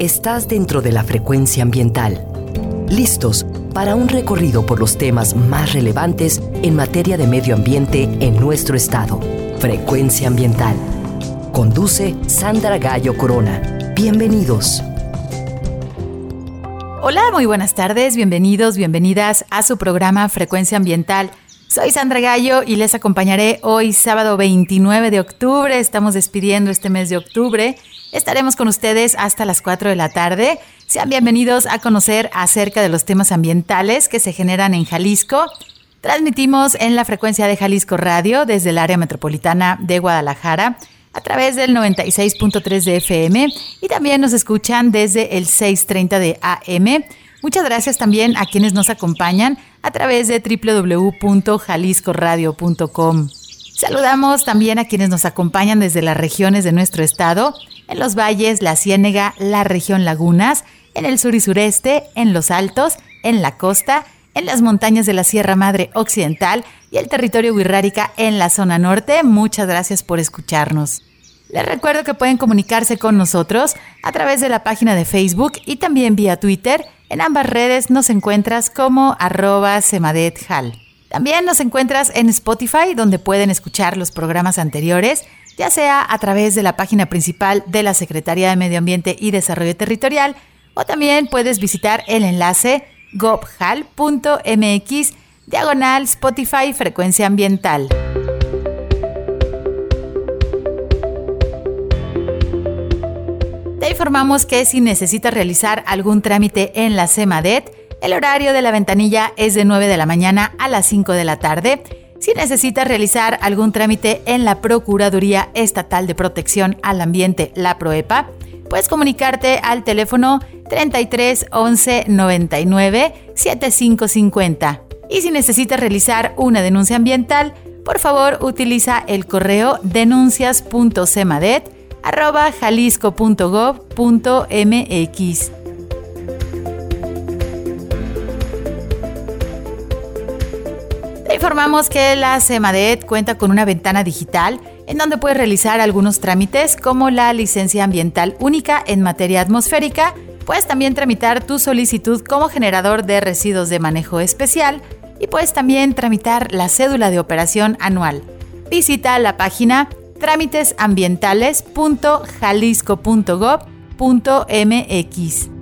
Estás dentro de la frecuencia ambiental. Listos para un recorrido por los temas más relevantes en materia de medio ambiente en nuestro estado. Frecuencia ambiental. Conduce Sandra Gallo Corona. Bienvenidos. Hola, muy buenas tardes, bienvenidos, bienvenidas a su programa Frecuencia Ambiental. Soy Sandra Gallo y les acompañaré hoy sábado 29 de octubre. Estamos despidiendo este mes de octubre. Estaremos con ustedes hasta las 4 de la tarde. Sean bienvenidos a conocer acerca de los temas ambientales que se generan en Jalisco. Transmitimos en la frecuencia de Jalisco Radio desde el área metropolitana de Guadalajara a través del 96.3 de FM y también nos escuchan desde el 630 de AM. Muchas gracias también a quienes nos acompañan a través de www.jaliscoradio.com. Saludamos también a quienes nos acompañan desde las regiones de nuestro estado, en los valles, la Ciénega, la región Lagunas, en el sur y sureste, en los altos, en la costa, en las montañas de la Sierra Madre Occidental y el territorio Huirrárica en la zona norte. Muchas gracias por escucharnos. Les recuerdo que pueden comunicarse con nosotros a través de la página de Facebook y también vía Twitter. En ambas redes nos encuentras como arroba semadethal. También nos encuentras en Spotify, donde pueden escuchar los programas anteriores, ya sea a través de la página principal de la Secretaría de Medio Ambiente y Desarrollo Territorial, o también puedes visitar el enlace gobhal.mx diagonal Spotify Frecuencia Ambiental. Te informamos que si necesitas realizar algún trámite en la CEMADET, el horario de la ventanilla es de 9 de la mañana a las 5 de la tarde. Si necesitas realizar algún trámite en la Procuraduría Estatal de Protección al Ambiente, la PROEPA, puedes comunicarte al teléfono 33 11 99 7550. Y si necesitas realizar una denuncia ambiental, por favor utiliza el correo denuncias.cemadet@jalisco.gov.mx. informamos que la CEMADET cuenta con una ventana digital en donde puedes realizar algunos trámites como la licencia ambiental única en materia atmosférica. Puedes también tramitar tu solicitud como generador de residuos de manejo especial y puedes también tramitar la cédula de operación anual. Visita la página trámitesambientales.jalisco.gov.mx.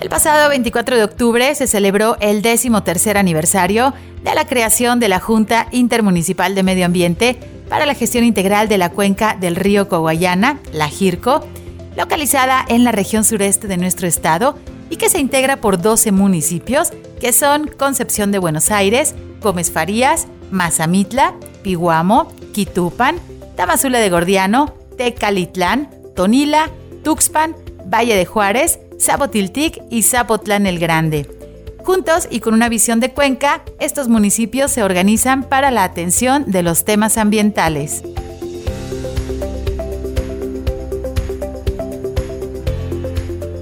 El pasado 24 de octubre se celebró el décimo tercer aniversario de la creación de la Junta Intermunicipal de Medio Ambiente para la gestión integral de la cuenca del río Coguayana, la JIRCO, localizada en la región sureste de nuestro estado y que se integra por 12 municipios que son Concepción de Buenos Aires, Gómez Farías, Mazamitla, Piguamo, Quitupan, Tamazula de Gordiano, Tecalitlán, Tonila, Tuxpan, Valle de Juárez, Zapotiltic y Zapotlán el Grande. Juntos y con una visión de Cuenca, estos municipios se organizan para la atención de los temas ambientales.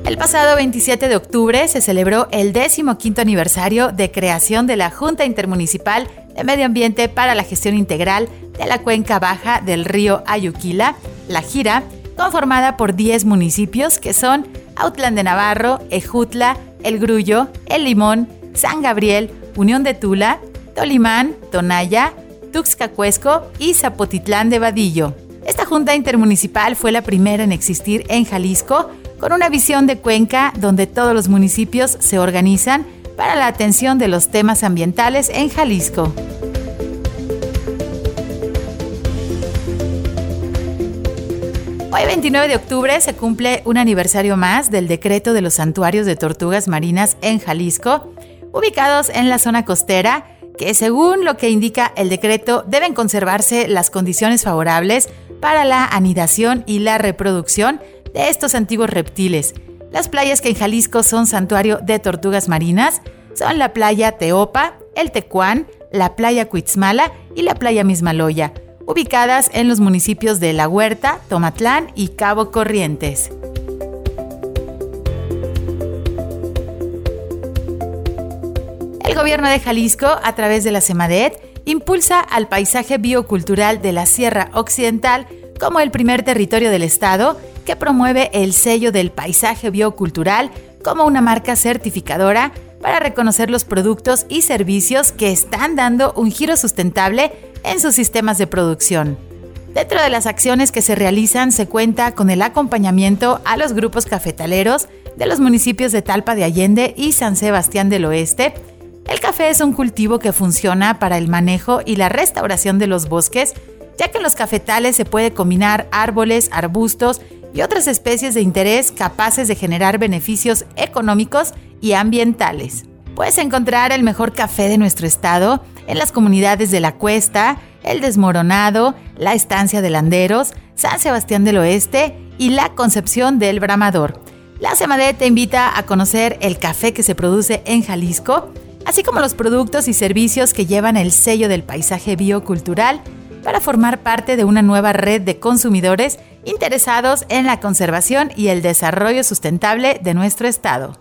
El pasado 27 de octubre se celebró el 15 aniversario de creación de la Junta Intermunicipal de Medio Ambiente para la Gestión Integral de la Cuenca Baja del río Ayuquila, La Gira, conformada por 10 municipios que son Outland de Navarro, Ejutla, El Grullo, El Limón, San Gabriel, Unión de Tula, Tolimán, Tonaya, Tuxcacuesco y Zapotitlán de Vadillo. Esta junta intermunicipal fue la primera en existir en Jalisco, con una visión de Cuenca donde todos los municipios se organizan para la atención de los temas ambientales en Jalisco. Hoy 29 de octubre se cumple un aniversario más del decreto de los santuarios de tortugas marinas en Jalisco, ubicados en la zona costera, que según lo que indica el decreto deben conservarse las condiciones favorables para la anidación y la reproducción de estos antiguos reptiles. Las playas que en Jalisco son santuario de tortugas marinas son la playa Teopa, el Tecuán, la playa Cuitzmala y la playa Mismaloya ubicadas en los municipios de La Huerta, Tomatlán y Cabo Corrientes. El gobierno de Jalisco, a través de la CEMADET impulsa al paisaje biocultural de la Sierra Occidental como el primer territorio del Estado que promueve el sello del paisaje biocultural como una marca certificadora para reconocer los productos y servicios que están dando un giro sustentable en sus sistemas de producción. Dentro de las acciones que se realizan se cuenta con el acompañamiento a los grupos cafetaleros de los municipios de Talpa de Allende y San Sebastián del Oeste. El café es un cultivo que funciona para el manejo y la restauración de los bosques, ya que en los cafetales se puede combinar árboles, arbustos y otras especies de interés capaces de generar beneficios económicos y ambientales. Puedes encontrar el mejor café de nuestro estado en las comunidades de La Cuesta, El Desmoronado, La Estancia de Landeros, San Sebastián del Oeste y La Concepción del Bramador. La Semade te invita a conocer el café que se produce en Jalisco, así como los productos y servicios que llevan el sello del paisaje biocultural para formar parte de una nueva red de consumidores interesados en la conservación y el desarrollo sustentable de nuestro estado.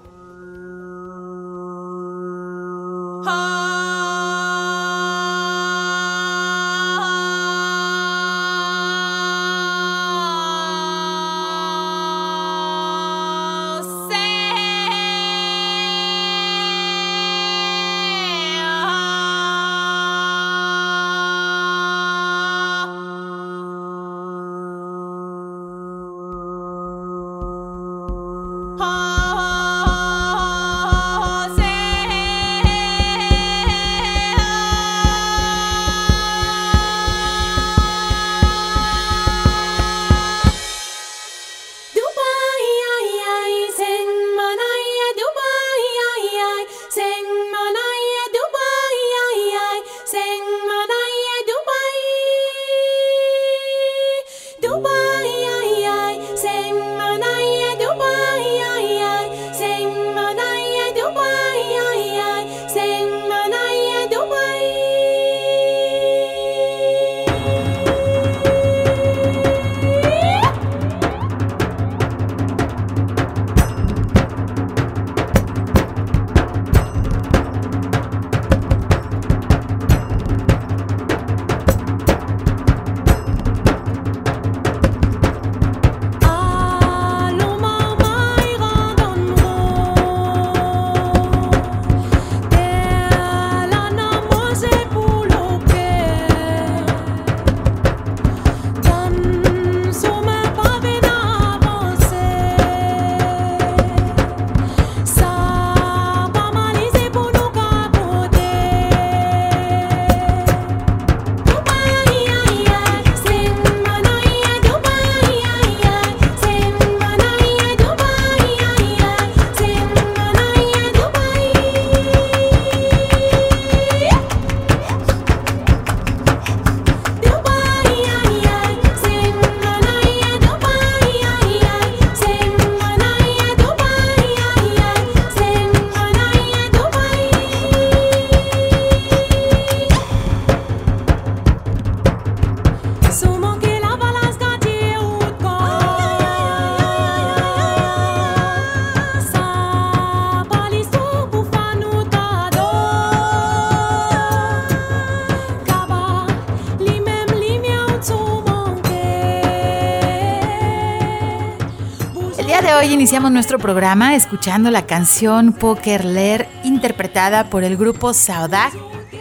Iniciamos nuestro programa escuchando la canción Poker Leer interpretada por el grupo Saudag,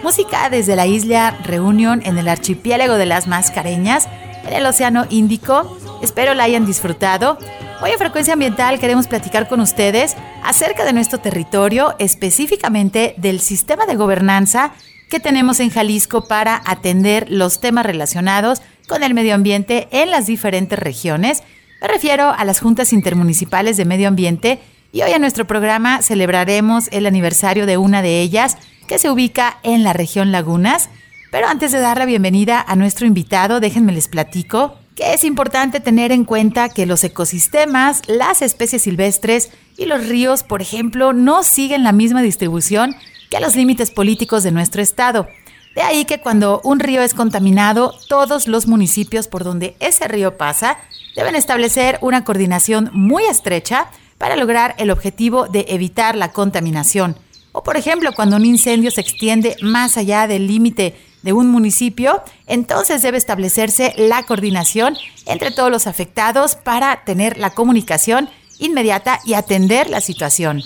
música desde la isla Reunión en el archipiélago de las Mascareñas, en el Océano Índico. Espero la hayan disfrutado. Hoy en Frecuencia Ambiental queremos platicar con ustedes acerca de nuestro territorio, específicamente del sistema de gobernanza que tenemos en Jalisco para atender los temas relacionados con el medio ambiente en las diferentes regiones me refiero a las juntas intermunicipales de medio ambiente y hoy en nuestro programa celebraremos el aniversario de una de ellas que se ubica en la región Lagunas. Pero antes de dar la bienvenida a nuestro invitado, déjenme les platico que es importante tener en cuenta que los ecosistemas, las especies silvestres y los ríos, por ejemplo, no siguen la misma distribución que los límites políticos de nuestro estado. De ahí que cuando un río es contaminado, todos los municipios por donde ese río pasa deben establecer una coordinación muy estrecha para lograr el objetivo de evitar la contaminación. O por ejemplo, cuando un incendio se extiende más allá del límite de un municipio, entonces debe establecerse la coordinación entre todos los afectados para tener la comunicación inmediata y atender la situación.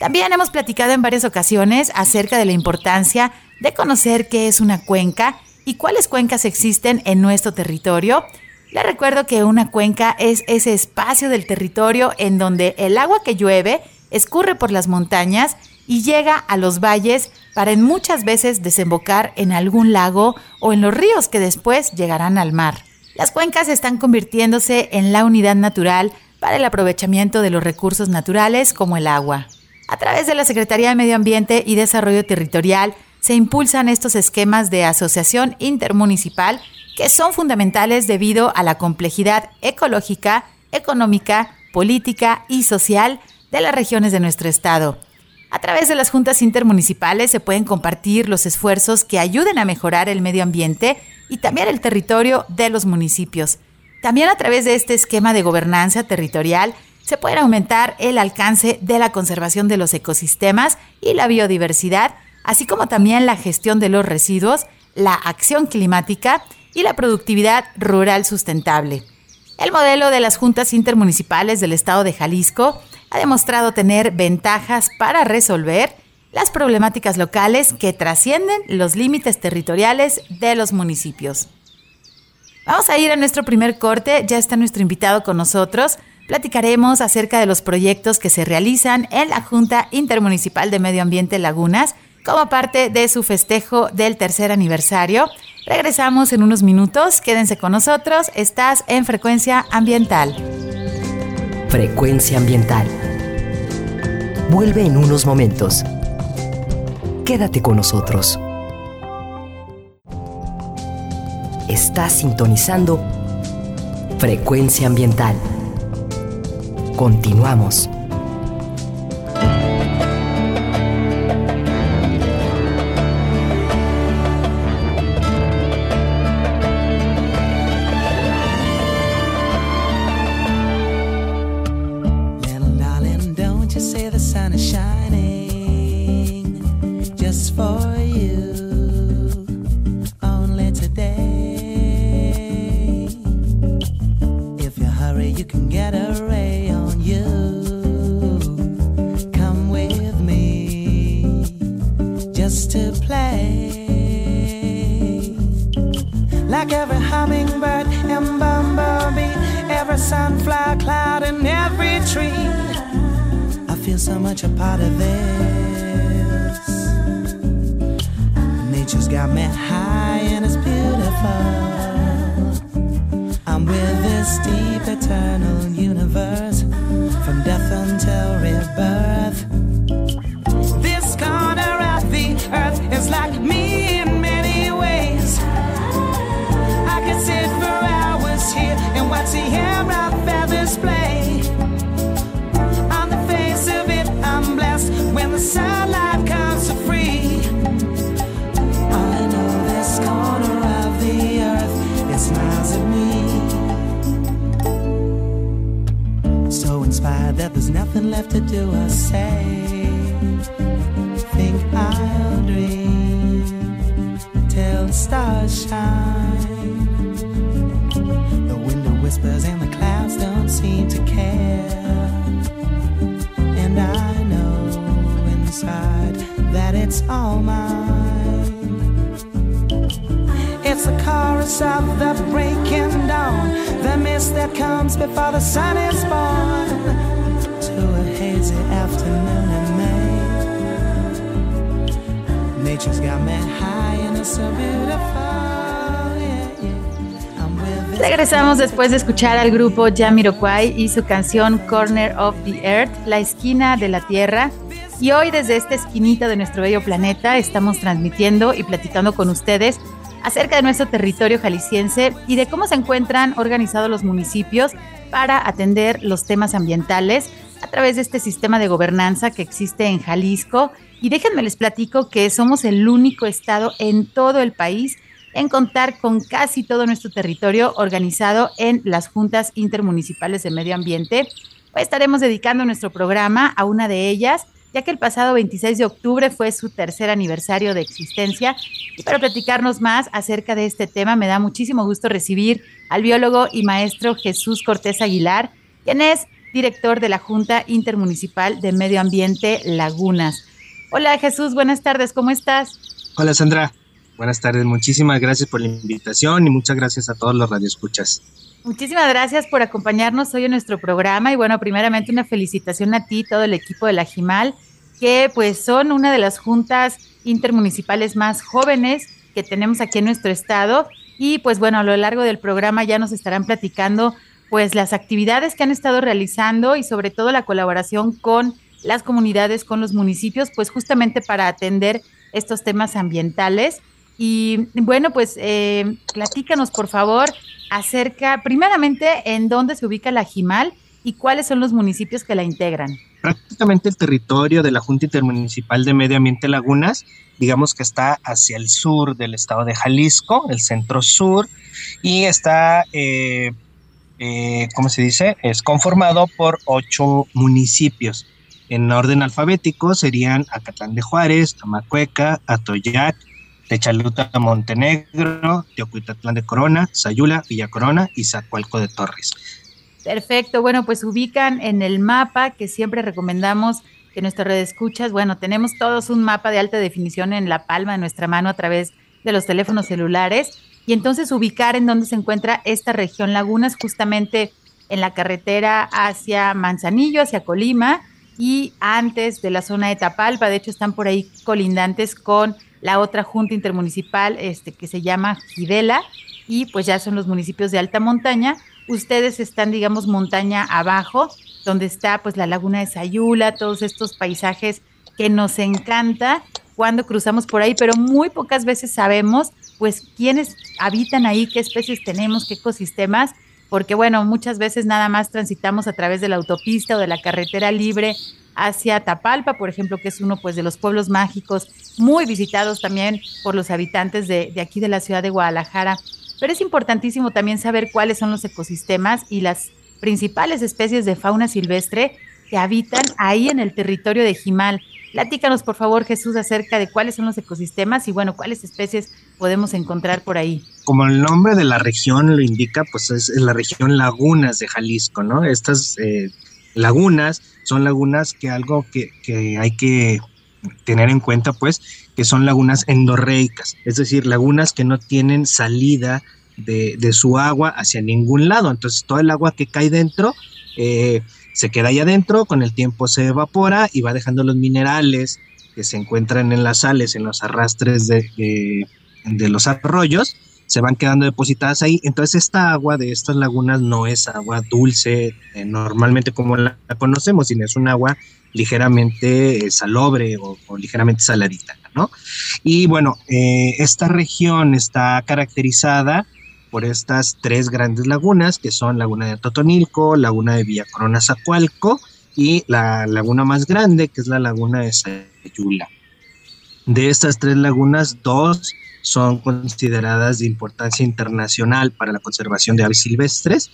También hemos platicado en varias ocasiones acerca de la importancia de conocer qué es una cuenca y cuáles cuencas existen en nuestro territorio. Les recuerdo que una cuenca es ese espacio del territorio en donde el agua que llueve escurre por las montañas y llega a los valles para en muchas veces desembocar en algún lago o en los ríos que después llegarán al mar. Las cuencas están convirtiéndose en la unidad natural para el aprovechamiento de los recursos naturales como el agua. A través de la Secretaría de Medio Ambiente y Desarrollo Territorial se impulsan estos esquemas de asociación intermunicipal son fundamentales debido a la complejidad ecológica, económica, política y social de las regiones de nuestro estado. A través de las juntas intermunicipales se pueden compartir los esfuerzos que ayuden a mejorar el medio ambiente y también el territorio de los municipios. También a través de este esquema de gobernanza territorial se puede aumentar el alcance de la conservación de los ecosistemas y la biodiversidad, así como también la gestión de los residuos, la acción climática y la productividad rural sustentable. El modelo de las juntas intermunicipales del estado de Jalisco ha demostrado tener ventajas para resolver las problemáticas locales que trascienden los límites territoriales de los municipios. Vamos a ir a nuestro primer corte, ya está nuestro invitado con nosotros. Platicaremos acerca de los proyectos que se realizan en la Junta Intermunicipal de Medio Ambiente Lagunas como parte de su festejo del tercer aniversario. Regresamos en unos minutos, quédense con nosotros, estás en Frecuencia Ambiental. Frecuencia ambiental. Vuelve en unos momentos. Quédate con nosotros. Estás sintonizando Frecuencia ambiental. Continuamos. this deep eternal universe. nothing left to do or say. Think I'll dream till the stars shine. The window whispers and the clouds don't seem to care. And I know inside that it's all mine. It's the chorus of the breaking dawn, the mist that comes before the sun is born. Regresamos después de escuchar al grupo Jamiroquai y su canción Corner of the Earth, la esquina de la Tierra. Y hoy desde esta esquinita de nuestro bello planeta estamos transmitiendo y platicando con ustedes acerca de nuestro territorio jalisciense y de cómo se encuentran organizados los municipios para atender los temas ambientales a través de este sistema de gobernanza que existe en Jalisco. Y déjenme les platico que somos el único estado en todo el país en contar con casi todo nuestro territorio organizado en las juntas intermunicipales de medio ambiente. Hoy estaremos dedicando nuestro programa a una de ellas, ya que el pasado 26 de octubre fue su tercer aniversario de existencia. Y para platicarnos más acerca de este tema, me da muchísimo gusto recibir al biólogo y maestro Jesús Cortés Aguilar, quien es director de la Junta Intermunicipal de Medio Ambiente Lagunas. Hola Jesús, buenas tardes, ¿cómo estás? Hola Sandra, buenas tardes, muchísimas gracias por la invitación y muchas gracias a todos los radioescuchas. Muchísimas gracias por acompañarnos hoy en nuestro programa y bueno, primeramente una felicitación a ti, todo el equipo de la GIMAL, que pues son una de las juntas intermunicipales más jóvenes que tenemos aquí en nuestro estado y pues bueno, a lo largo del programa ya nos estarán platicando pues las actividades que han estado realizando y sobre todo la colaboración con las comunidades, con los municipios, pues justamente para atender estos temas ambientales. Y bueno, pues eh, platícanos por favor acerca, primeramente, en dónde se ubica la Jimal y cuáles son los municipios que la integran. Prácticamente el territorio de la Junta Intermunicipal de Medio Ambiente Lagunas, digamos que está hacia el sur del estado de Jalisco, el centro sur, y está, eh, eh, ¿cómo se dice? Es conformado por ocho municipios. En orden alfabético serían Acatlán de Juárez, Amacueca, Atoyac, Techaluta, Montenegro, Teocuitatlán de Corona, Sayula, Villa Corona y Zacualco de Torres. Perfecto, bueno, pues ubican en el mapa que siempre recomendamos que nuestra red escuchas. Bueno, tenemos todos un mapa de alta definición en la palma de nuestra mano a través de los teléfonos celulares y entonces ubicar en dónde se encuentra esta región Lagunas, justamente en la carretera hacia Manzanillo, hacia Colima y antes de la zona de Tapalpa. De hecho, están por ahí colindantes con la otra junta intermunicipal este, que se llama Gidela y pues ya son los municipios de alta montaña. Ustedes están, digamos, montaña abajo, donde está pues la laguna de Sayula, todos estos paisajes que nos encanta cuando cruzamos por ahí, pero muy pocas veces sabemos pues quiénes habitan ahí, qué especies tenemos, qué ecosistemas, porque bueno, muchas veces nada más transitamos a través de la autopista o de la carretera libre hacia Tapalpa, por ejemplo, que es uno pues de los pueblos mágicos muy visitados también por los habitantes de, de, aquí de la ciudad de Guadalajara. Pero es importantísimo también saber cuáles son los ecosistemas y las principales especies de fauna silvestre que habitan ahí en el territorio de Jimal. Platícanos, por favor, Jesús, acerca de cuáles son los ecosistemas y, bueno, cuáles especies podemos encontrar por ahí. Como el nombre de la región lo indica, pues es, la región Lagunas de Jalisco, ¿no? Estas eh, lagunas son lagunas que algo que, que hay que tener en cuenta, pues, que son lagunas endorreicas, es decir, lagunas que no tienen salida de, de, su agua hacia ningún lado. Entonces, todo el agua que cae dentro eh, se queda ahí adentro, con el tiempo se evapora y va dejando los minerales que se encuentran en las sales, en los arrastres de, de, de los arroyos, se van quedando depositadas ahí. Entonces esta agua de estas lagunas no es agua dulce eh, normalmente como la, conocemos, sino es un agua ligeramente eh, salobre o, o, ligeramente saladita, ¿no? Y bueno, eh, esta región está caracterizada por estas tres grandes lagunas, que son Laguna de Totonilco, Laguna de Villa Corona Zacualco y la laguna más grande, que es la Laguna de Sayula. De estas tres lagunas, dos son consideradas de importancia internacional para la conservación de aves silvestres,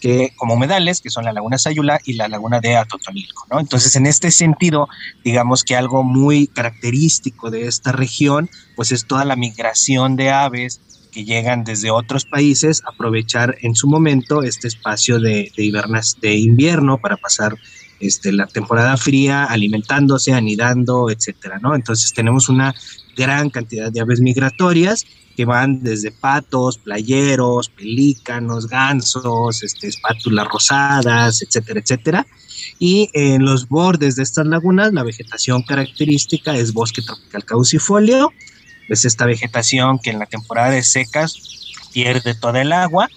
que como humedales, que son la laguna Sayula y la laguna de Atotonilco, ¿no? Entonces, en este sentido, digamos que algo muy característico de esta región, pues es toda la migración de aves que llegan desde otros países, aprovechar en su momento este espacio de, de, hibernas, de invierno para pasar este, la temporada fría alimentándose, anidando, etcétera, ¿no? Entonces tenemos una gran cantidad de aves migratorias que van desde patos, playeros, pelícanos, gansos, este, espátulas rosadas, etcétera, etcétera. Y en los bordes de estas lagunas, la vegetación característica es bosque tropical caducifolio, es esta vegetación que en la temporada de secas pierde toda el agua,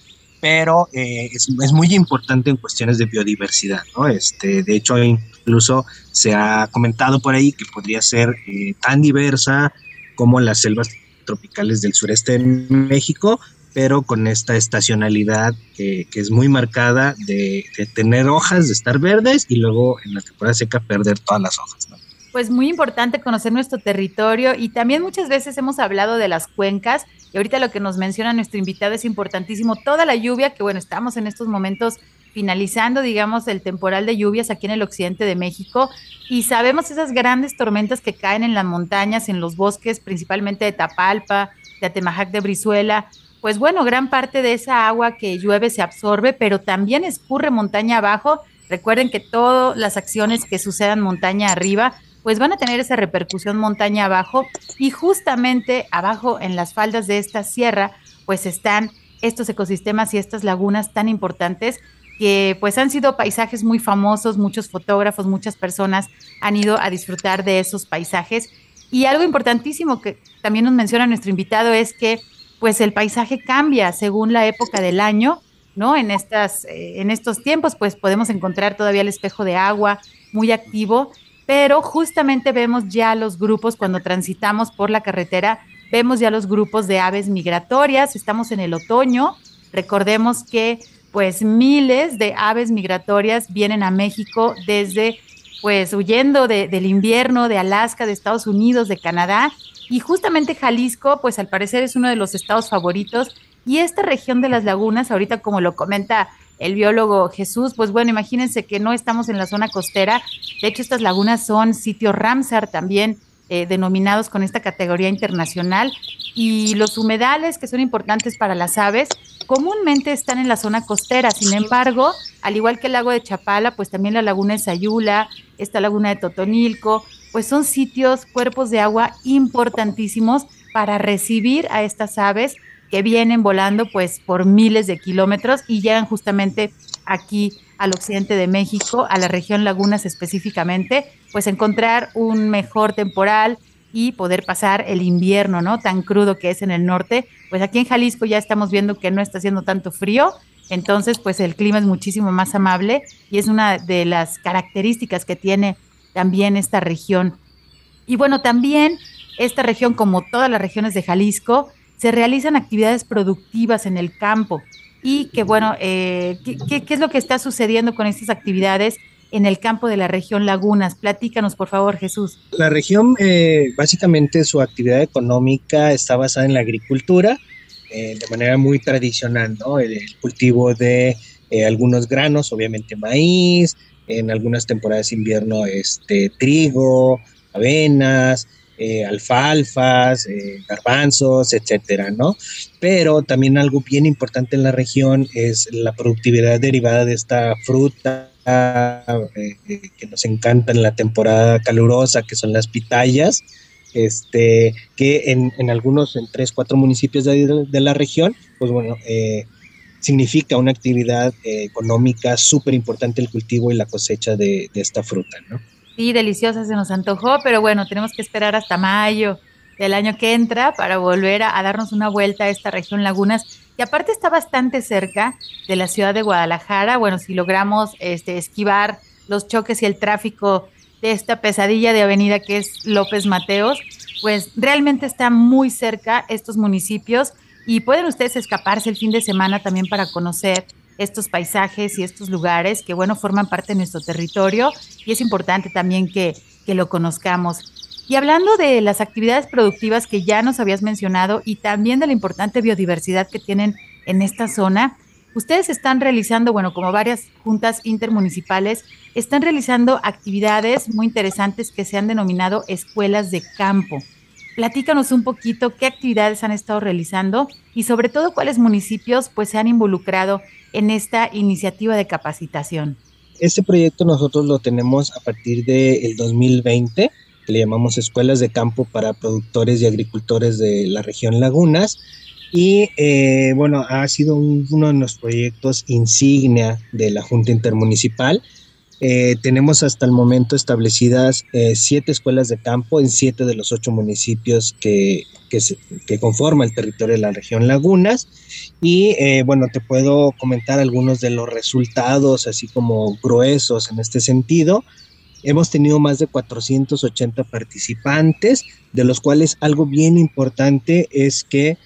pero eh, es, muy importante en cuestiones de biodiversidad, ¿no? Este, de hecho, incluso se ha comentado por ahí que podría ser eh, tan diversa como las selvas tropicales del sureste de México, pero con esta estacionalidad que, que es muy marcada de, de, tener hojas, de estar verdes y luego en la temporada seca perder todas las hojas. ¿no? Pues muy importante conocer nuestro territorio y también muchas veces hemos hablado de las cuencas y ahorita lo que nos menciona nuestro invitado es importantísimo, toda la lluvia que bueno, estamos en estos momentos finalizando, digamos, el temporal de lluvias aquí en el occidente de México y sabemos esas grandes tormentas que caen en las montañas, en los bosques, principalmente de Tapalpa, de Atemajac de Brizuela. Pues bueno, gran parte de esa agua que llueve se absorbe, pero también escurre montaña abajo. Recuerden que todas las acciones que sucedan montaña arriba, pues van a tener esa repercusión montaña abajo y justamente abajo en las faldas de esta sierra, pues están estos ecosistemas y estas lagunas tan importantes que pues han sido paisajes muy famosos, muchos fotógrafos, muchas personas han ido a disfrutar de esos paisajes. Y algo importantísimo que también nos menciona nuestro invitado es que pues el paisaje cambia según la época del año, ¿no? En, estas, eh, en estos tiempos pues podemos encontrar todavía el espejo de agua muy activo, pero justamente vemos ya los grupos cuando transitamos por la carretera, vemos ya los grupos de aves migratorias, estamos en el otoño, recordemos que pues miles de aves migratorias vienen a México desde, pues huyendo del invierno de Alaska, de Estados Unidos, de Canadá. Y justamente Jalisco, pues al parecer es uno de los estados favoritos. Y esta región de las lagunas, ahorita como lo comenta el biólogo Jesús, pues bueno, imagínense que no estamos en la zona costera. De hecho, estas lagunas son sitios Ramsar también eh, denominados con esta categoría internacional. Y los humedales, que son importantes para las aves, comúnmente están en la zona costera. Sin embargo, al igual que el lago de Chapala, pues también la laguna de Sayula, esta laguna de Totonilco, pues son sitios, cuerpos de agua importantísimos para recibir a estas aves que vienen volando pues por miles de kilómetros y llegan justamente aquí al occidente de México, a la región Lagunas específicamente, pues encontrar un mejor temporal y poder pasar el invierno, ¿no? Tan crudo que es en el norte. Pues aquí en Jalisco ya estamos viendo que no está haciendo tanto frío, entonces pues el clima es muchísimo más amable y es una de las características que tiene también esta región. Y bueno, también esta región, como todas las regiones de Jalisco, se realizan actividades productivas en el campo y que bueno, eh, ¿qué, es lo que está sucediendo con estas actividades en el campo de la región Lagunas? Platícanos, por favor, Jesús. La región, eh, básicamente su actividad económica está basada en la agricultura, eh, de manera muy tradicional, ¿no? El, cultivo de algunos granos, obviamente maíz, en algunas temporadas de invierno, este, trigo, avenas, eh, alfalfas, eh, garbanzos, etcétera, ¿no? Pero también algo bien importante en la región es la productividad derivada de esta fruta eh, que nos encanta en la temporada calurosa, que son las pitayas, este, que en, algunos, en tres, cuatro municipios de, la región, pues bueno, significa una actividad económica súper importante el cultivo y la cosecha de, de esta fruta, ¿no? Sí, deliciosa se nos antojó, pero bueno, tenemos que esperar hasta mayo del año que entra para volver a, darnos una vuelta a esta región Lagunas, que aparte está bastante cerca de la ciudad de Guadalajara. Bueno, si logramos este, esquivar los choques y el tráfico de esta pesadilla de avenida que es López Mateos, pues realmente está muy cerca estos municipios y pueden ustedes escaparse el fin de semana también para conocer estos paisajes y estos lugares que, bueno, forman parte de nuestro territorio y es importante también que, que lo conozcamos. Y hablando de las actividades productivas que ya nos habías mencionado y también de la importante biodiversidad que tienen en esta zona, ustedes están realizando, bueno, como varias juntas intermunicipales, están realizando actividades muy interesantes que se han denominado escuelas de campo. Platícanos un poquito qué actividades han estado realizando y sobre todo cuáles municipios pues se han involucrado en esta iniciativa de capacitación. Este proyecto nosotros lo tenemos a partir del 2020, que le llamamos Escuelas de Campo para Productores y Agricultores de la región Lagunas. Y eh, bueno, ha sido uno de los proyectos insignia de la Junta Intermunicipal eh, tenemos hasta el momento establecidas eh, siete escuelas de campo en siete de los ocho municipios que, que, conforman el territorio de la región Lagunas. Y eh, bueno, te puedo comentar algunos de los resultados, así como gruesos en este sentido. Hemos tenido más de 480 participantes, de los cuales algo bien importante es que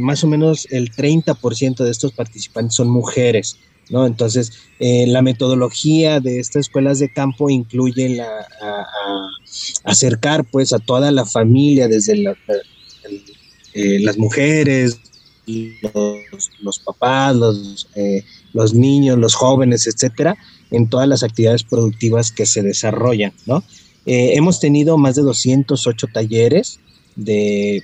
más o menos el 30% de estos participantes son mujeres. ¿No? Entonces, eh, la metodología de estas escuelas de campo incluye la, acercar pues a toda la familia, desde eh, las mujeres, los, papás, los, eh, los niños, los jóvenes, etcétera, en todas las actividades productivas que se desarrollan, hemos tenido más de 208 talleres de,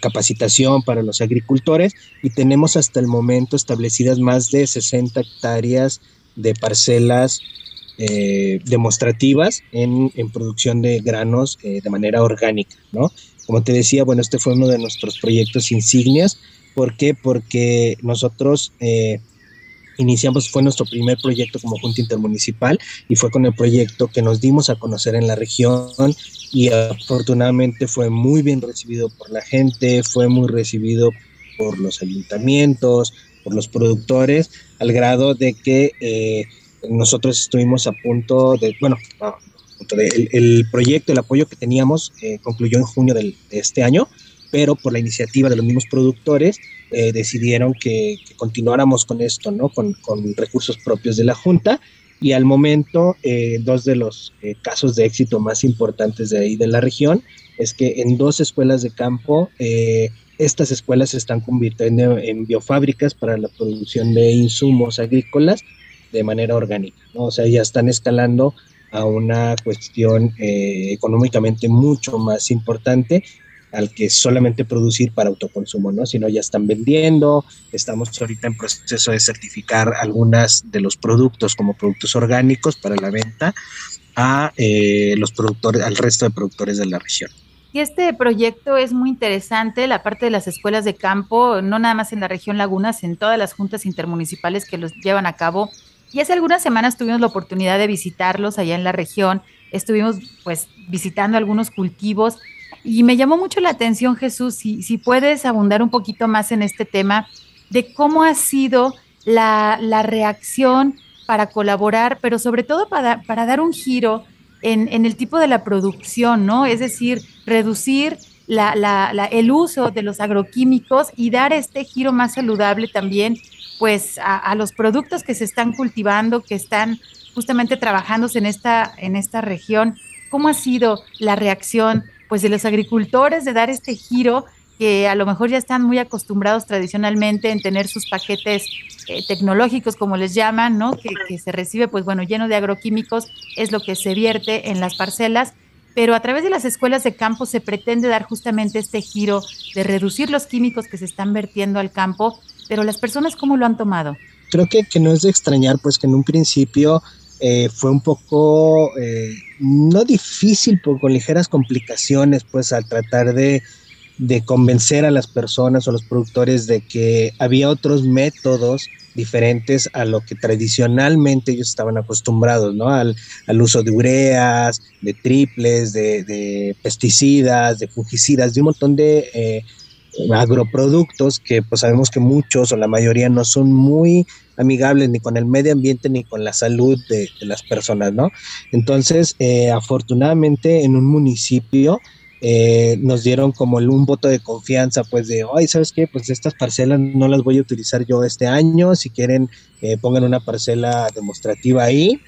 capacitación para los agricultores y tenemos hasta el momento establecidas más de 60 hectáreas de parcelas eh, demostrativas en, producción de granos de manera orgánica, ¿no? Como te decía, bueno, este fue uno de nuestros proyectos insignias. ¿Por qué? Porque nosotros eh, iniciamos, fue nuestro primer proyecto como Junta Intermunicipal y fue con el proyecto que nos dimos a conocer en la región y afortunadamente fue muy bien recibido por la gente, fue muy recibido por los ayuntamientos, por los productores, al grado de que eh, nosotros estuvimos a punto de, bueno, el, proyecto, el apoyo que teníamos eh, concluyó en junio de este año, pero por la iniciativa de los mismos productores eh, decidieron que, continuáramos con esto, ¿no? Con, recursos propios de la Junta. Y al momento, eh, dos de los casos de éxito más importantes de ahí de la región es que en dos escuelas de campo, estas escuelas se están convirtiendo en biofábricas para la producción de insumos agrícolas de manera orgánica, ¿no? O sea, ya están escalando a una cuestión eh, económicamente mucho más importante al que solamente producir para autoconsumo, ¿no? Sino ya están vendiendo, estamos ahorita en proceso de certificar algunas de los productos como productos orgánicos para la venta a eh, los productores, al resto de productores de la región. Y este proyecto es muy interesante, la parte de las escuelas de campo, no nada más en la región Lagunas, en todas las juntas intermunicipales que los llevan a cabo, y hace algunas semanas tuvimos la oportunidad de visitarlos allá en la región. Estuvimos pues visitando algunos cultivos y me llamó mucho la atención, Jesús, si, si puedes abundar un poquito más en este tema de cómo ha sido la, reacción para colaborar, pero sobre todo para, para dar un giro en, en, el tipo de la producción, ¿no? Es decir, reducir la, la, el uso de los agroquímicos y dar este giro más saludable también pues a, los productos que se están cultivando, que están justamente trabajándose en esta, en esta región. ¿Cómo ha sido la reacción pues de los agricultores de dar este giro que a lo mejor ya están muy acostumbrados tradicionalmente en tener sus paquetes eh, tecnológicos, como les llaman, ¿no? Que, que, se recibe, pues bueno, lleno de agroquímicos, es lo que se vierte en las parcelas, pero a través de las escuelas de campo se pretende dar justamente este giro de reducir los químicos que se están vertiendo al campo pero las personas cómo lo han tomado. Creo que, que no es de extrañar, pues que en un principio eh, fue un poco, eh, no difícil, con ligeras complicaciones, pues al tratar de, de convencer a las personas o los productores de que había otros métodos diferentes a lo que tradicionalmente ellos estaban acostumbrados, ¿no? Al, al uso de ureas, de triples, de, de, pesticidas, de fungicidas, de un montón de eh, agroproductos que pues sabemos que muchos o la mayoría no son muy amigables ni con el medio ambiente ni con la salud de, las personas, ¿no? Entonces, eh, afortunadamente en un municipio eh, nos dieron como un voto de confianza, pues de, ay, ¿sabes qué? Pues estas parcelas no las voy a utilizar yo este año, si quieren eh, pongan una parcela demostrativa ahí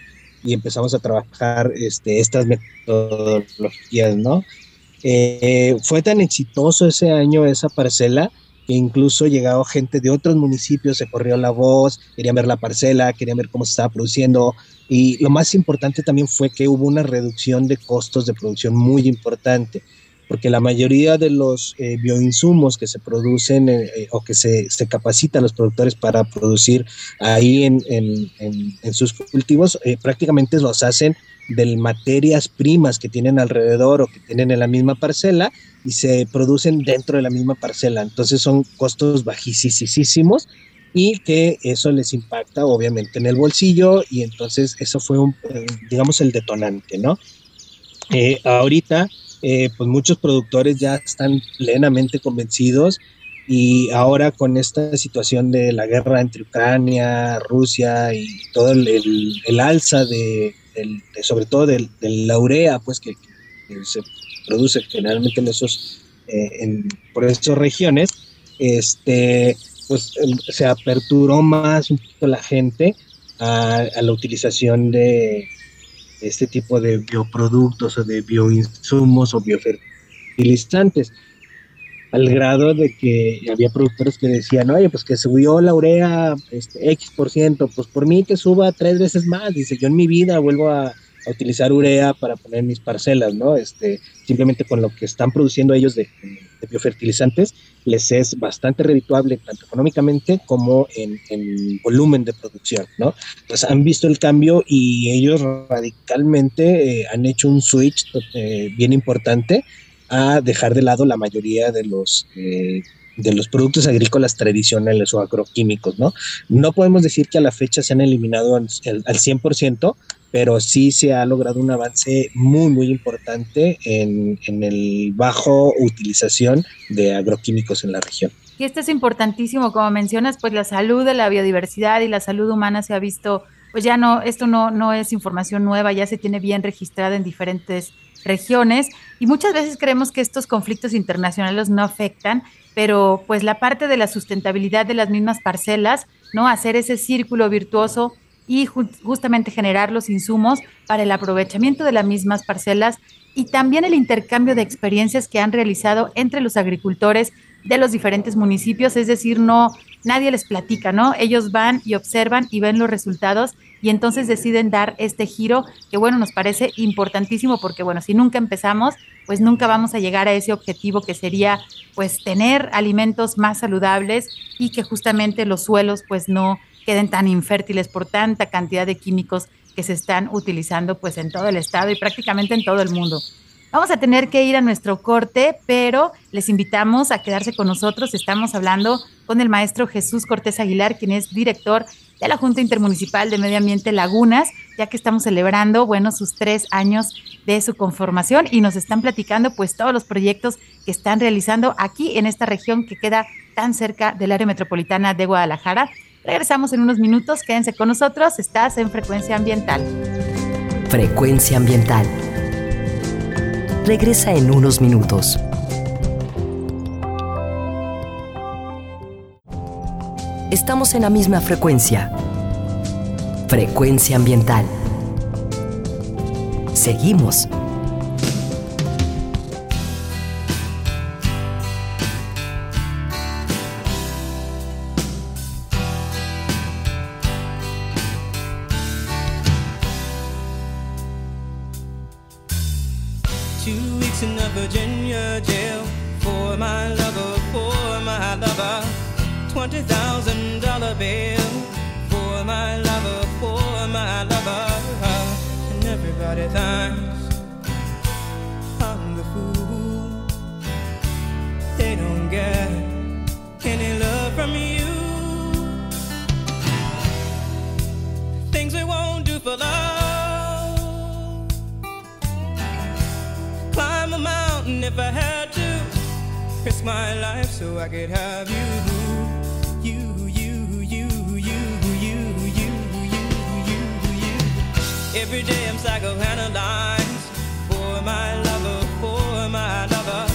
y empezamos a trabajar este, estas metodologías, ¿no? Eh, fue tan exitoso ese año esa parcela incluso llegaba gente de otros municipios, se corrió la voz, querían ver la parcela, querían ver cómo se estaba produciendo. Y lo más importante también fue que hubo una reducción de costos de producción muy importante, porque la mayoría de los eh, bioinsumos que se producen eh, o que se, se capacitan los productores para producir ahí en, en, en, sus cultivos, prácticamente los hacen de materias primas que tienen alrededor o que tienen en la misma parcela y se producen dentro de la misma parcela. Entonces son costos bajísimos y que eso les impacta obviamente en el bolsillo y entonces eso fue un, eh, digamos, el detonante, ¿no? Eh, ahorita, eh, pues muchos productores ya están plenamente convencidos y ahora con esta situación de la guerra entre Ucrania, Rusia y todo el alza de sobre todo de, la urea, pues que, se produce generalmente en esos, eh, por esas regiones, este, pues em, se aperturó más un poquito la gente a, la utilización de este tipo de bioproductos o de bioinsumos o biofertilizantes. al grado de que había productores que decían, oye, pues que subió la urea este, X por ciento, pues por mí que suba tres veces más, dice, yo en mi vida vuelvo a, utilizar urea para poner mis parcelas, ¿no? Este, simplemente con lo que están produciendo ellos de, biofertilizantes, les es bastante redituable tanto económicamente como en, volumen de producción, ¿no? Entonces han visto el cambio y ellos radicalmente eh, han hecho un switch eh, bien importante a dejar de lado la mayoría de los, eh, de los productos agrícolas tradicionales o agroquímicos, ¿no? No podemos decir que a la fecha se han eliminado al, al 100%, pero sí se ha logrado un avance muy, muy importante en, en el bajo utilización de agroquímicos en la región. Y esto es importantísimo, como mencionas, pues la salud de la biodiversidad y la salud humana se ha visto, pues ya no, esto no, no es información nueva, ya se tiene bien registrada en diferentes regiones y muchas veces creemos que estos conflictos internacionales no afectan, pero pues la parte de la sustentabilidad de las mismas parcelas, ¿no? Hacer ese círculo virtuoso y justamente generar los insumos para el aprovechamiento de las mismas parcelas y también el intercambio de experiencias que han realizado entre los agricultores de los diferentes municipios, es decir, no nadie les platica, ¿no? Ellos van y observan y ven los resultados y entonces deciden dar este giro que bueno, nos parece importantísimo porque bueno, si nunca empezamos, pues nunca vamos a llegar a ese objetivo que sería pues tener alimentos más saludables y que justamente los suelos pues no queden tan infértiles por tanta cantidad de químicos que se están utilizando pues en todo el estado y prácticamente en todo el mundo. Vamos a tener que ir a nuestro corte, pero les invitamos a quedarse con nosotros. Estamos hablando con el maestro Jesús Cortés Aguilar, quien es director de la Junta Intermunicipal de Medio Ambiente Lagunas, ya que estamos celebrando, bueno, sus tres años de su conformación y nos están platicando pues todos los proyectos que están realizando aquí en esta región que queda tan cerca del área metropolitana de Guadalajara. Regresamos en unos minutos, quédense con nosotros, estás en Frecuencia Ambiental. Frecuencia Ambiental regresa en unos minutos. Estamos en la misma frecuencia. Frecuencia ambiental. Seguimos loving for my lover, for my lover. And everybody thinks I'm the fool. They don't get any love from you. Things we won't do for love. Climb a mountain if I had to. Risk my life so I could have you. Every day I'm psychoanalyzed for my lover, for my lover.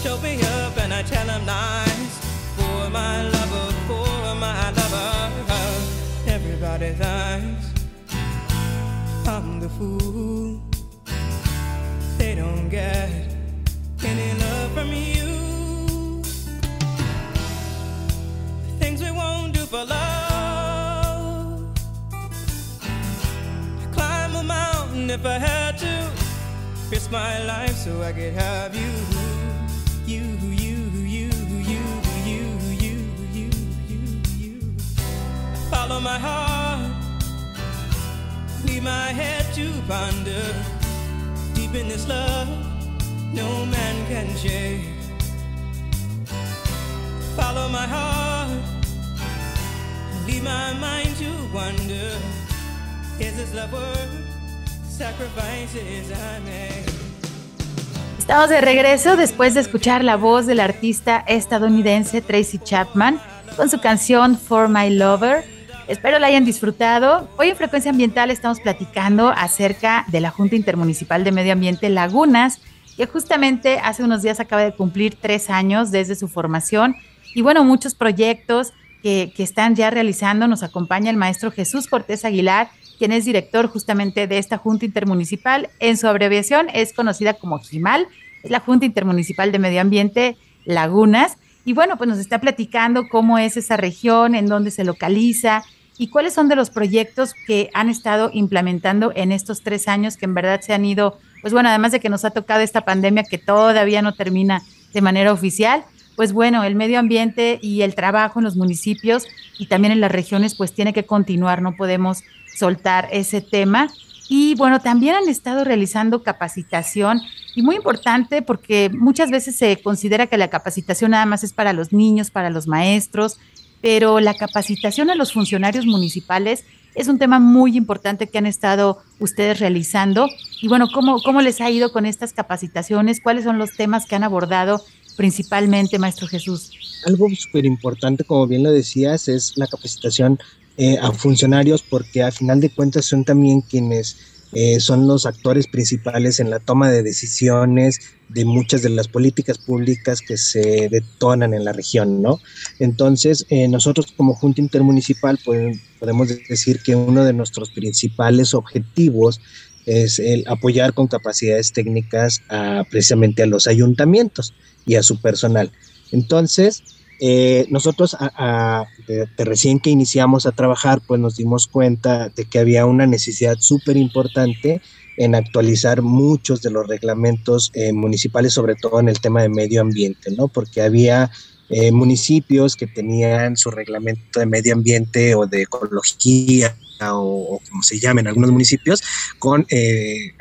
Show me up and I tell him lies for my lover, for my lover. Everybody thinks I'm the fool. They don't get any love from you. The things we won't do for love. if I had to, risk my life so I could have you. You, you, you, you, you, you, you, you, you. Follow my heart, leave my head to ponder. Deep in this love, no man can shake. Follow my heart, leave my mind to wonder. Is this love worth? Estamos de regreso después de escuchar la voz del artista estadounidense Tracy Chapman con su canción For My Lover. Espero la hayan disfrutado. Hoy en Frecuencia Ambiental estamos platicando acerca de la Junta Intermunicipal de Medio Ambiente Lagunas, que justamente hace unos días acaba de cumplir tres años desde su formación. Y bueno, muchos proyectos que, que están ya realizando. Nos acompaña el maestro Jesús Cortés Aguilar, quien es director justamente de esta Junta Intermunicipal. En su abreviación es conocida como JIMAL, es la Junta Intermunicipal de Medio Ambiente Lagunas. Y bueno, pues nos está platicando cómo es esa región, en dónde se localiza y cuáles son de los proyectos que han estado implementando en estos tres años que en verdad se han ido, pues bueno, además de que nos ha tocado esta pandemia que todavía no termina de manera oficial, pues bueno, el medio ambiente y el trabajo en los municipios y también en las regiones pues tiene que continuar, no podemos soltar ese tema. Y bueno, también han estado realizando capacitación y muy importante porque muchas veces se considera que la capacitación nada más es para los niños, para los maestros, pero la capacitación a los funcionarios municipales es un tema muy importante que han estado ustedes realizando. Y bueno, ¿cómo, cómo les ha ido con estas capacitaciones? ¿Cuáles son los temas que han abordado principalmente, maestro Jesús? Algo súper importante, como bien lo decías, es la capacitación eh, a funcionarios porque a final de cuentas son también quienes eh, son los actores principales en la toma de decisiones de muchas de las políticas públicas que se detonan en la región, ¿no? Entonces, eh, nosotros como Junta Intermunicipal podemos decir que uno de nuestros principales objetivos es el apoyar con capacidades técnicas precisamente a los ayuntamientos y a su personal. Entonces, eh, nosotros de, recién que iniciamos a trabajar, pues nos dimos cuenta de que había una necesidad súper importante en actualizar muchos de los reglamentos eh, municipales, sobre todo en el tema de medio ambiente, ¿no? Porque había eh, municipios que tenían su reglamento de medio ambiente o de ecología o, como se llama en algunos municipios, con eh,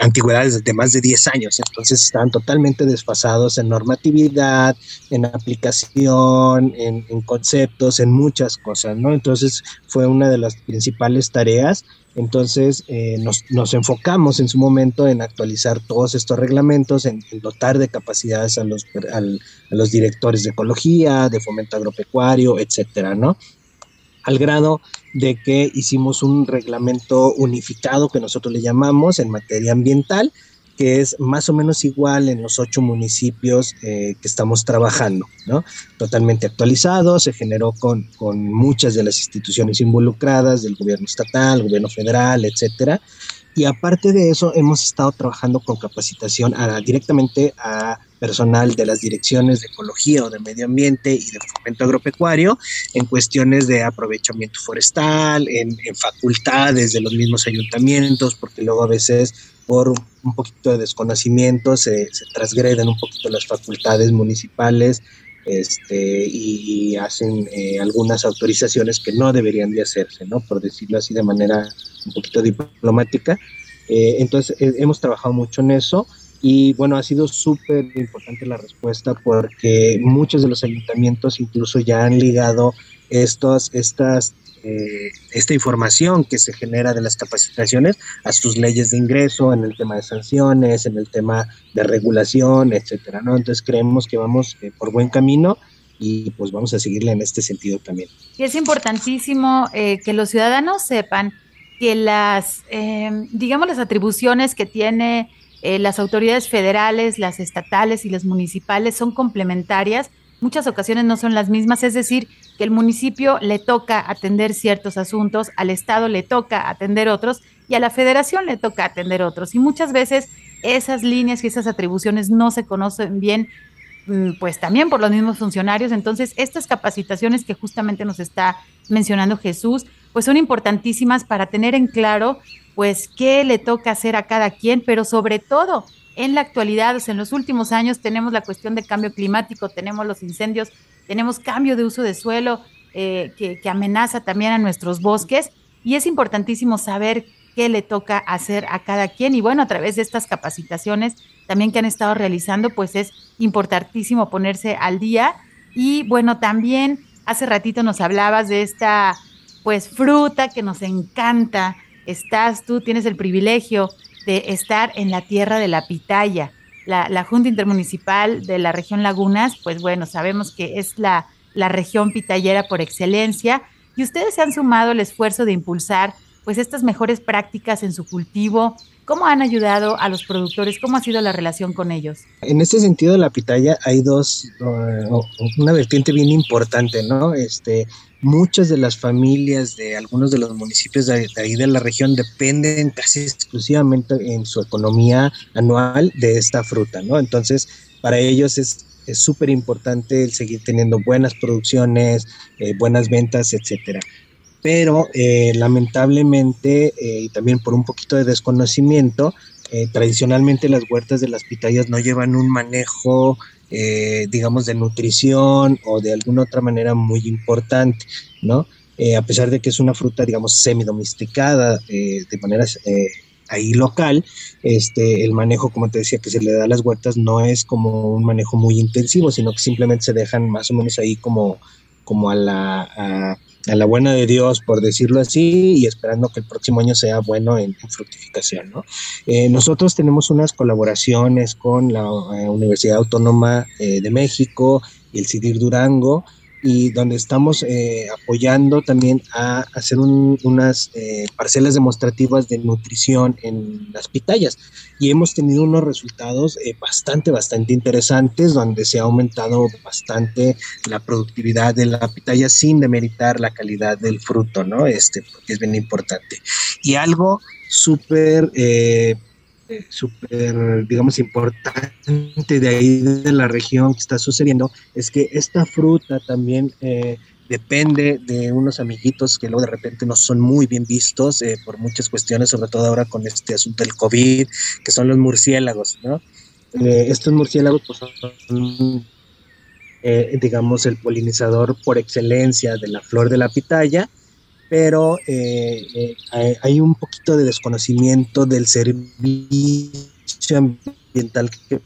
antigüedades de más de 10 años. Entonces están totalmente desfasados en normatividad, en aplicación, en, conceptos, en muchas cosas, ¿no? Entonces fue una de las principales tareas. Entonces eh, nos, enfocamos en su momento en actualizar todos estos reglamentos, en, dotar de capacidades a los, a los directores de ecología, de fomento agropecuario, etcétera, ¿no? al grado de que hicimos un reglamento unificado que nosotros le llamamos en materia ambiental, que es más o menos igual en los ocho municipios eh, que estamos trabajando, ¿no? Totalmente actualizado, se generó con, con muchas de las instituciones involucradas, del gobierno estatal, gobierno federal, etcétera. Y aparte de eso, hemos estado trabajando con capacitación directamente a personal de las direcciones de ecología o de medio ambiente y de fomento agropecuario en cuestiones de aprovechamiento forestal, en, facultades de los mismos ayuntamientos, porque luego a veces por un poquito de desconocimiento se, transgreden un poquito las facultades municipales este, y, hacen eh, algunas autorizaciones que no deberían de hacerse, ¿no? Por decirlo así de manera un poquito diplomática. Eh, entonces, eh, hemos trabajado mucho en eso y bueno, ha sido súper importante la respuesta porque muchos de los ayuntamientos incluso ya han ligado estos, estas, eh, esta información que se genera de las capacitaciones a sus leyes de ingreso en el tema de sanciones, en el tema de regulación, etcétera, ¿no? Entonces creemos que vamos eh, por buen camino y pues vamos a seguirle en este sentido también. Y es importantísimo eh, que los ciudadanos sepan que las, digamos, las atribuciones que tiene eh, las autoridades federales, las estatales y las municipales son complementarias. Muchas ocasiones no son las mismas, es decir, que el municipio le toca atender ciertos asuntos, al Estado le toca atender otros y a la federación le toca atender otros. Y muchas veces esas líneas y esas atribuciones no se conocen bien, mm, pues también por los mismos funcionarios. Entonces, estas capacitaciones que justamente nos está mencionando Jesús, pues son importantísimas para tener en claro pues qué le toca hacer a cada quien, pero sobre todo en la actualidad, en los últimos años tenemos la cuestión de cambio climático, tenemos los incendios, tenemos cambio de uso de suelo eh, que, que amenaza también a nuestros bosques y es importantísimo saber qué le toca hacer a cada quien. Y bueno, a través de estas capacitaciones también que han estado realizando, pues es importantísimo ponerse al día. Y bueno, también hace ratito nos hablabas de esta pues fruta que nos encanta, estás tú, tienes el privilegio de estar en la tierra de la pitaya. La, Junta Intermunicipal de la región Lagunas, pues bueno, sabemos que es la, la región pitayera por excelencia y ustedes se han sumado al esfuerzo de impulsar pues estas mejores prácticas en su cultivo. ¿Cómo han ayudado a los productores? ¿Cómo ha sido la relación con ellos? En este sentido la pitaya hay dos, una vertiente bien importante, ¿no? Este, muchas de las familias de algunos de los municipios de, ahí de la región dependen casi exclusivamente en su economía anual de esta fruta, ¿no? Entonces, para ellos es es súper importante el seguir teniendo buenas producciones, eh, buenas ventas, etcétera. Pero eh, lamentablemente, eh, y también por un poquito de desconocimiento, tradicionalmente las huertas de las pitayas no llevan un manejo, digamos, de nutrición o de alguna otra manera muy importante, ¿no? a pesar de que es una fruta, digamos, semi-domesticada de manera ahí local, este, el manejo, como te decía, que se le da a las huertas no es como un manejo muy intensivo, sino que simplemente se dejan más o menos ahí como, como a la, la buena de Dios, por decirlo así, y esperando que el próximo año sea bueno en, fructificación. ¿no? Eh, nosotros tenemos unas colaboraciones con la eh, Universidad Autónoma eh, de México y el CIDIR Durango, y donde estamos eh, apoyando también a hacer unas eh, parcelas demostrativas de nutrición en las pitayas. Y hemos tenido unos resultados eh, bastante, bastante interesantes, donde se ha aumentado bastante la productividad de la pitaya sin demeritar la calidad del fruto, ¿no? Este, porque es bien importante. Y algo súper súper, digamos, importante de ahí de la región que está sucediendo es que esta fruta también eh, depende de unos amiguitos que luego de repente no son muy bien vistos eh, por muchas cuestiones, sobre todo ahora con este asunto del COVID, que son los murciélagos, ¿no? Eh, estos murciélagos pues, son, digamos, el polinizador por excelencia de la flor de la pitaya pero eh, eh, hay un poquito de desconocimiento del servicio ambiental que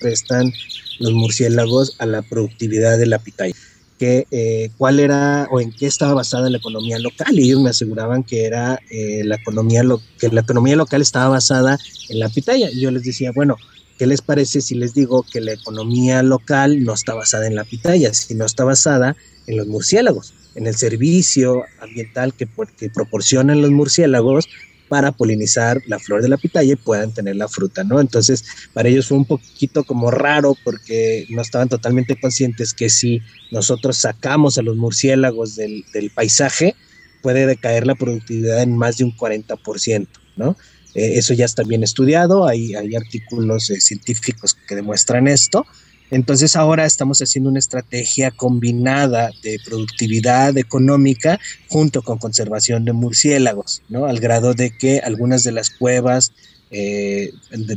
prestan los murciélagos a la productividad de la pitaya que eh, cuál era o en qué estaba basada la economía local. Y ellos me aseguraban que era la economía lo, que la economía local estaba basada en la pitaya. Y yo les decía bueno qué les parece si les digo que la economía local no está basada en la pitaya sino está basada en los murciélagos en el servicio ambiental que, proporcionan los murciélagos para polinizar la flor de la pitaya y puedan tener la fruta, ¿no? Entonces, para ellos fue un poquito como raro porque no estaban totalmente conscientes que si nosotros sacamos a los murciélagos del, paisaje, puede decaer la productividad en más de un 40%, ¿no? Eh, eso ya está bien estudiado, hay, hay artículos eh, científicos que demuestran esto, entonces ahora estamos haciendo una estrategia combinada de productividad económica junto con conservación de murciélagos, ¿no? Al grado de que algunas de las cuevas eh,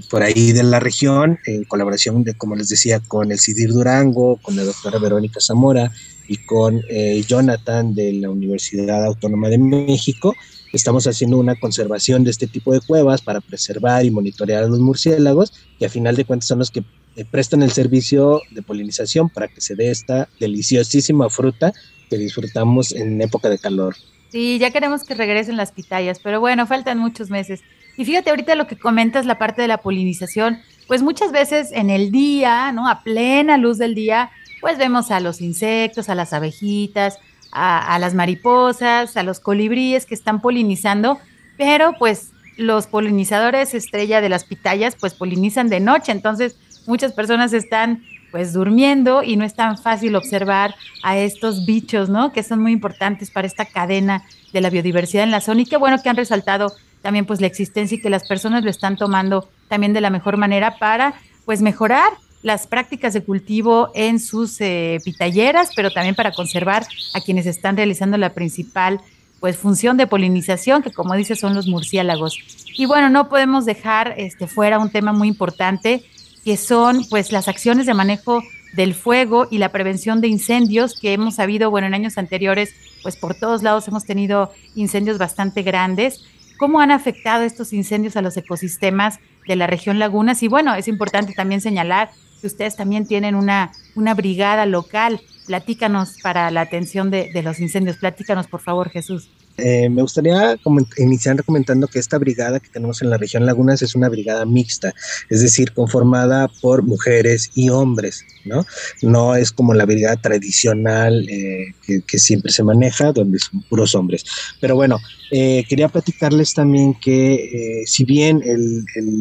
por ahí de la región, en colaboración, de, como les decía, con el CIDIR Durango, con la doctora Verónica Zamora y con eh, Jonathan de la Universidad Autónoma de México, estamos haciendo una conservación de este tipo de cuevas para preservar y monitorear a los murciélagos, que a final de cuentas son los que eh, prestan el servicio de polinización para que se dé esta deliciosísima fruta que disfrutamos en época de calor. Sí, ya queremos que regresen las pitayas, pero bueno, faltan muchos meses. Y fíjate ahorita lo que comentas, la parte de la polinización, pues muchas veces en el día, ¿no? A plena luz del día, pues vemos a los insectos, a las abejitas, a, las mariposas, a los colibríes que están polinizando, pero pues los polinizadores estrella de las pitayas, pues polinizan de noche, entonces muchas personas están pues durmiendo y no es tan fácil observar a estos bichos, ¿no? Que son muy importantes para esta cadena de la biodiversidad en la zona y qué bueno que han resaltado también pues la existencia y que las personas lo están tomando también de la mejor manera para pues mejorar las prácticas de cultivo en sus eh, pitalleras, pero también para conservar a quienes están realizando la principal pues función de polinización, que como dice son los murciélagos. Y bueno, no podemos dejar este fuera un tema muy importante que son pues las acciones de manejo del fuego y la prevención de incendios que hemos sabido, bueno, en años anteriores, pues por todos lados hemos tenido incendios bastante grandes. ¿Cómo han afectado estos incendios a los ecosistemas de la región Lagunas? Y bueno, es importante también señalar que ustedes también tienen una, una brigada local. Platícanos para la atención de, de los incendios. Platícanos, por favor, Jesús. Eh, me gustaría iniciar comentando que esta brigada que tenemos en la región Lagunas es una brigada mixta, es decir, conformada por mujeres y hombres, ¿no? No es como la brigada tradicional eh, que, siempre se maneja, donde son puros hombres. Pero bueno, eh, quería platicarles también que si bien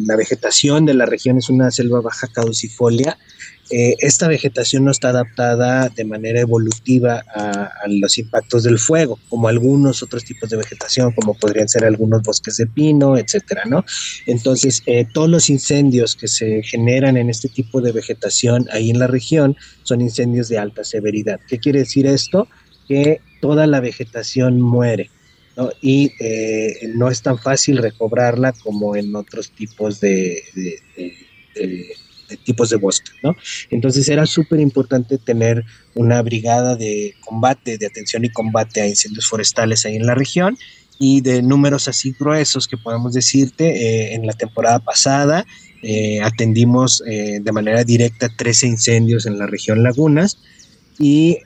la vegetación de la región es una selva baja caducifolia, eh, esta vegetación no está adaptada de manera evolutiva a, los impactos del fuego, como algunos otros tipos de vegetación, como podrían ser algunos bosques de pino, etcétera, ¿no? Entonces, eh, todos los incendios que se generan en este tipo de vegetación ahí en la región son incendios de alta severidad. ¿Qué quiere decir esto? Que toda la vegetación muere. ¿no? y eh, no es tan fácil recobrarla como en otros tipos de tipos de bosque, ¿no? Entonces era súper importante tener una brigada de combate, de atención y combate a incendios forestales ahí en la región y de números así gruesos que podemos decirte, eh, en la temporada pasada eh, atendimos eh, de manera directa 13 incendios en la región Lagunas y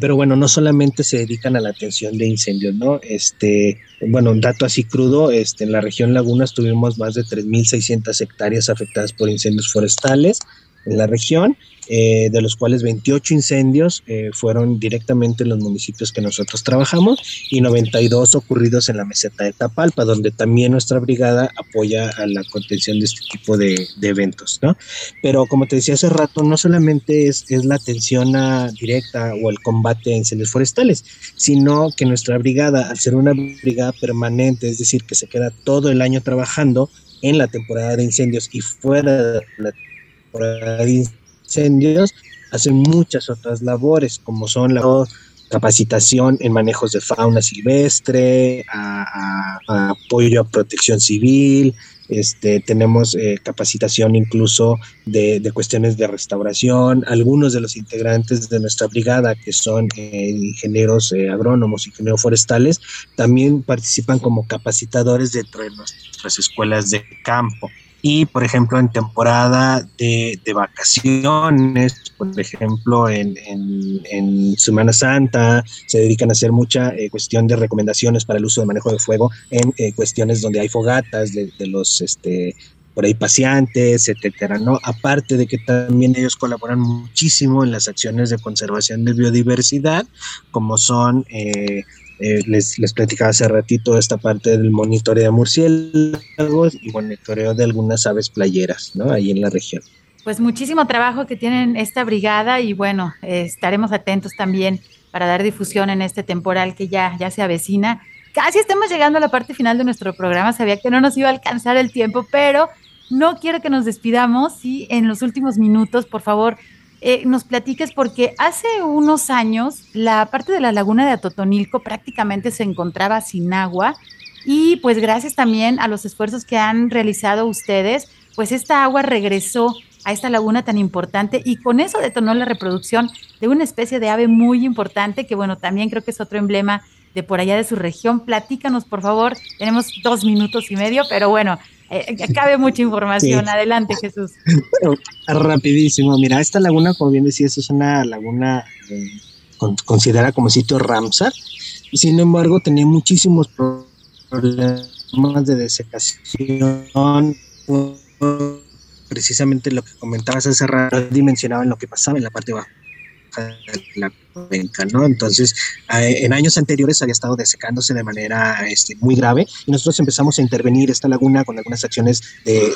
pero bueno, no solamente se dedican a la atención de incendios, ¿no? Este, bueno, un dato así crudo, este, en la región Lagunas tuvimos más de 3.600 hectáreas afectadas por incendios forestales en la región eh, de los cuales 28 incendios eh, fueron directamente en los municipios que nosotros trabajamos y 92 ocurridos en la meseta de Tapalpa, donde también nuestra brigada apoya a la contención de este tipo de, eventos, ¿no? Pero como te decía hace rato, no solamente es, es la atención directa o el combate a incendios forestales, sino que nuestra brigada, al ser una brigada permanente, es decir, que se queda todo el año trabajando en la temporada de incendios y fuera de la temporada de incendios, incendios, hacen muchas otras labores, como son la capacitación en manejos de fauna silvestre, apoyo a protección civil, este, tenemos eh, capacitación incluso de, cuestiones de restauración. Algunos de los integrantes de nuestra brigada, que son eh, ingenieros eh, agrónomos, ingenieros forestales, también participan como capacitadores dentro de nuestras escuelas de campo y por ejemplo en temporada de, vacaciones, por ejemplo en, Semana Santa, se dedican a hacer mucha eh, cuestión de recomendaciones para el uso de manejo de fuego en eh, cuestiones donde hay fogatas de, los este, por ahí paseantes, etcétera, ¿no? Aparte de que también ellos colaboran muchísimo en las acciones de conservación de biodiversidad, como son eh, eh, les, les platicaba hace ratito esta parte del monitoreo de murciélagos y monitoreo de algunas aves playeras, ¿no? Ahí en la región. Pues muchísimo trabajo que tienen esta brigada y bueno, estaremos atentos también para dar difusión en este temporal que ya, ya se avecina. Casi estamos llegando a la parte final de nuestro programa. Sabía que no nos iba a alcanzar el tiempo, pero no quiero que nos despidamos. Y en los últimos minutos, por favor, eh, nos platiques porque hace unos años la parte de la laguna de Atotonilco prácticamente se encontraba sin agua y pues gracias también a los esfuerzos que han realizado ustedes, pues esta agua regresó a esta laguna tan importante y con eso detonó la reproducción de una especie de ave muy importante que bueno, también creo que es otro emblema de por allá de su región. Platícanos, por favor. Tenemos dos minutos y medio, pero bueno, eh, cabe mucha información. Adelante, Jesús. Rapidísimo. Mira, esta laguna, como bien decías, es una laguna eh, considerada como sitio Ramsar. Sin embargo, tenía muchísimos problemas de desecación. Precisamente lo que comentabas hace rato, dimensionaban lo que pasaba en la parte baja la ¿no? Entonces, eh, en años anteriores había estado desecándose de manera este, muy grave y nosotros empezamos a intervenir esta laguna con algunas acciones de,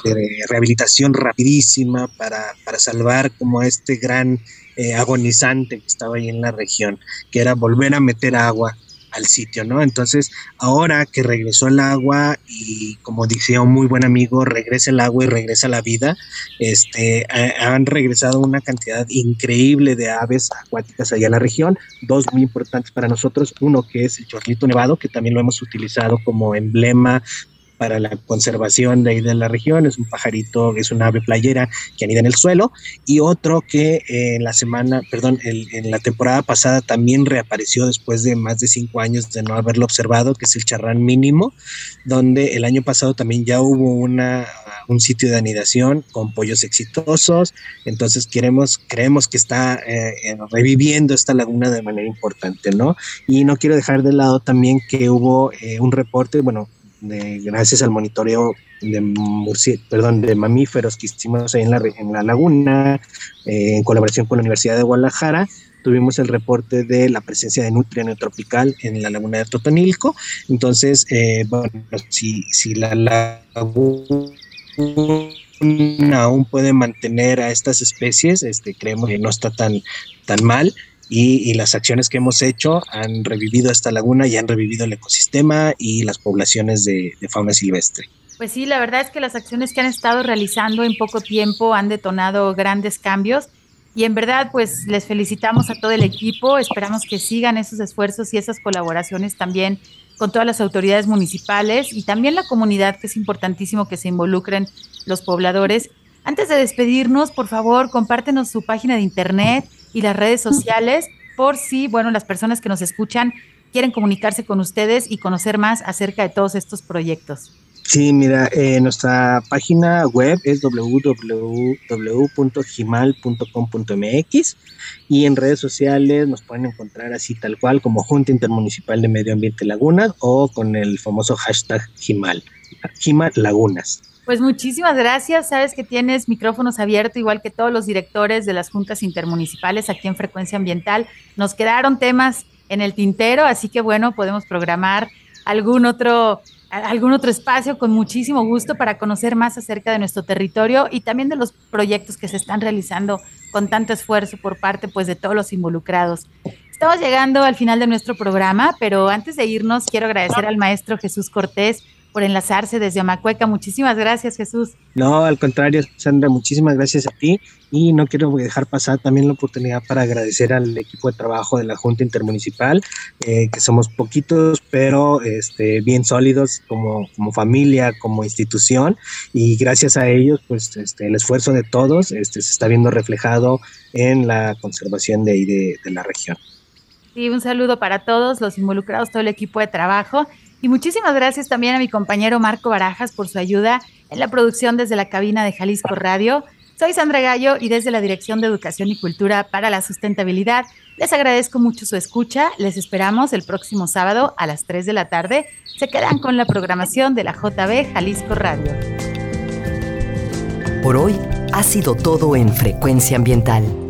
rehabilitación rapidísima para, para, salvar como este gran eh, agonizante que estaba ahí en la región, que era volver a meter agua al sitio, ¿no? Entonces, ahora que regresó el agua y como decía un muy buen amigo, regresa el agua y regresa la vida, este, han regresado una cantidad increíble de aves acuáticas allá en la región, dos muy importantes para nosotros, uno que es el chorlito nevado, que también lo hemos utilizado como emblema para la conservación de de la región, es un pajarito, es una ave playera que anida en el suelo, y otro que eh, en la semana, perdón, en la temporada pasada también reapareció después de más de cinco años de no haberlo observado, que es el charrán mínimo, donde el año pasado también ya hubo una, un sitio de anidación con pollos exitosos, entonces queremos, creemos que está eh, reviviendo esta laguna de manera importante, ¿no? Y no quiero dejar de lado también que hubo eh, un reporte, bueno, gracias al monitoreo de, perdón, de mamíferos que hicimos en la, en la laguna, eh, en colaboración con la Universidad de Guadalajara, tuvimos el reporte de la presencia de nutria neotropical en la laguna de Totonilco. Entonces, eh, bueno, si, si la laguna aún puede mantener a estas especies, este, creemos que no está tan, tan mal. Y, las acciones que hemos hecho han revivido esta laguna y han revivido el ecosistema y las poblaciones de, fauna silvestre. Pues sí, la verdad es que las acciones que han estado realizando en poco tiempo han detonado grandes cambios y en verdad pues les felicitamos a todo el equipo, esperamos que sigan esos esfuerzos y esas colaboraciones también con todas las autoridades municipales y también la comunidad, que es importantísimo que se involucren los pobladores. Antes de despedirnos, por favor, compártenos su página de internet y las redes sociales por si, bueno, las personas que nos escuchan quieren comunicarse con ustedes y conocer más acerca de todos estos proyectos. Sí, mira, eh, nuestra página web es www.gimal.com.mx y en redes sociales nos pueden encontrar así tal cual como Junta Intermunicipal de Medio Ambiente Lagunas o con el famoso hashtag Gimal, Gimal Lagunas. Pues muchísimas gracias. Sabes que tienes micrófonos abiertos, igual que todos los directores de las juntas intermunicipales aquí en Frecuencia Ambiental. Nos quedaron temas en el tintero, así que bueno, podemos programar algún otro algún otro espacio con muchísimo gusto para conocer más acerca de nuestro territorio y también de los proyectos que se están realizando con tanto esfuerzo por parte pues de todos los involucrados. Estamos llegando al final de nuestro programa, pero antes de irnos quiero agradecer al maestro Jesús Cortés por enlazarse desde Amacueca. Muchísimas gracias, Jesús. No, al contrario, Sandra, muchísimas gracias a ti. Y no quiero dejar pasar también la oportunidad para agradecer al equipo de trabajo de la Junta Intermunicipal, eh, que somos poquitos, pero este, bien sólidos como, como familia, como institución. Y gracias a ellos, pues este, el esfuerzo de todos este, se está viendo reflejado en la conservación de, de, de la región. Sí, un saludo para todos los involucrados, todo el equipo de trabajo. Y muchísimas gracias también a mi compañero Marco Barajas por su ayuda en la producción desde la cabina de Jalisco Radio. Soy Sandra Gallo y desde la Dirección de Educación y Cultura para la Sustentabilidad les agradezco mucho su escucha. Les esperamos el próximo sábado a las 3 de la tarde. Se quedan con la programación de la JB Jalisco Radio. Por hoy ha sido todo en Frecuencia Ambiental.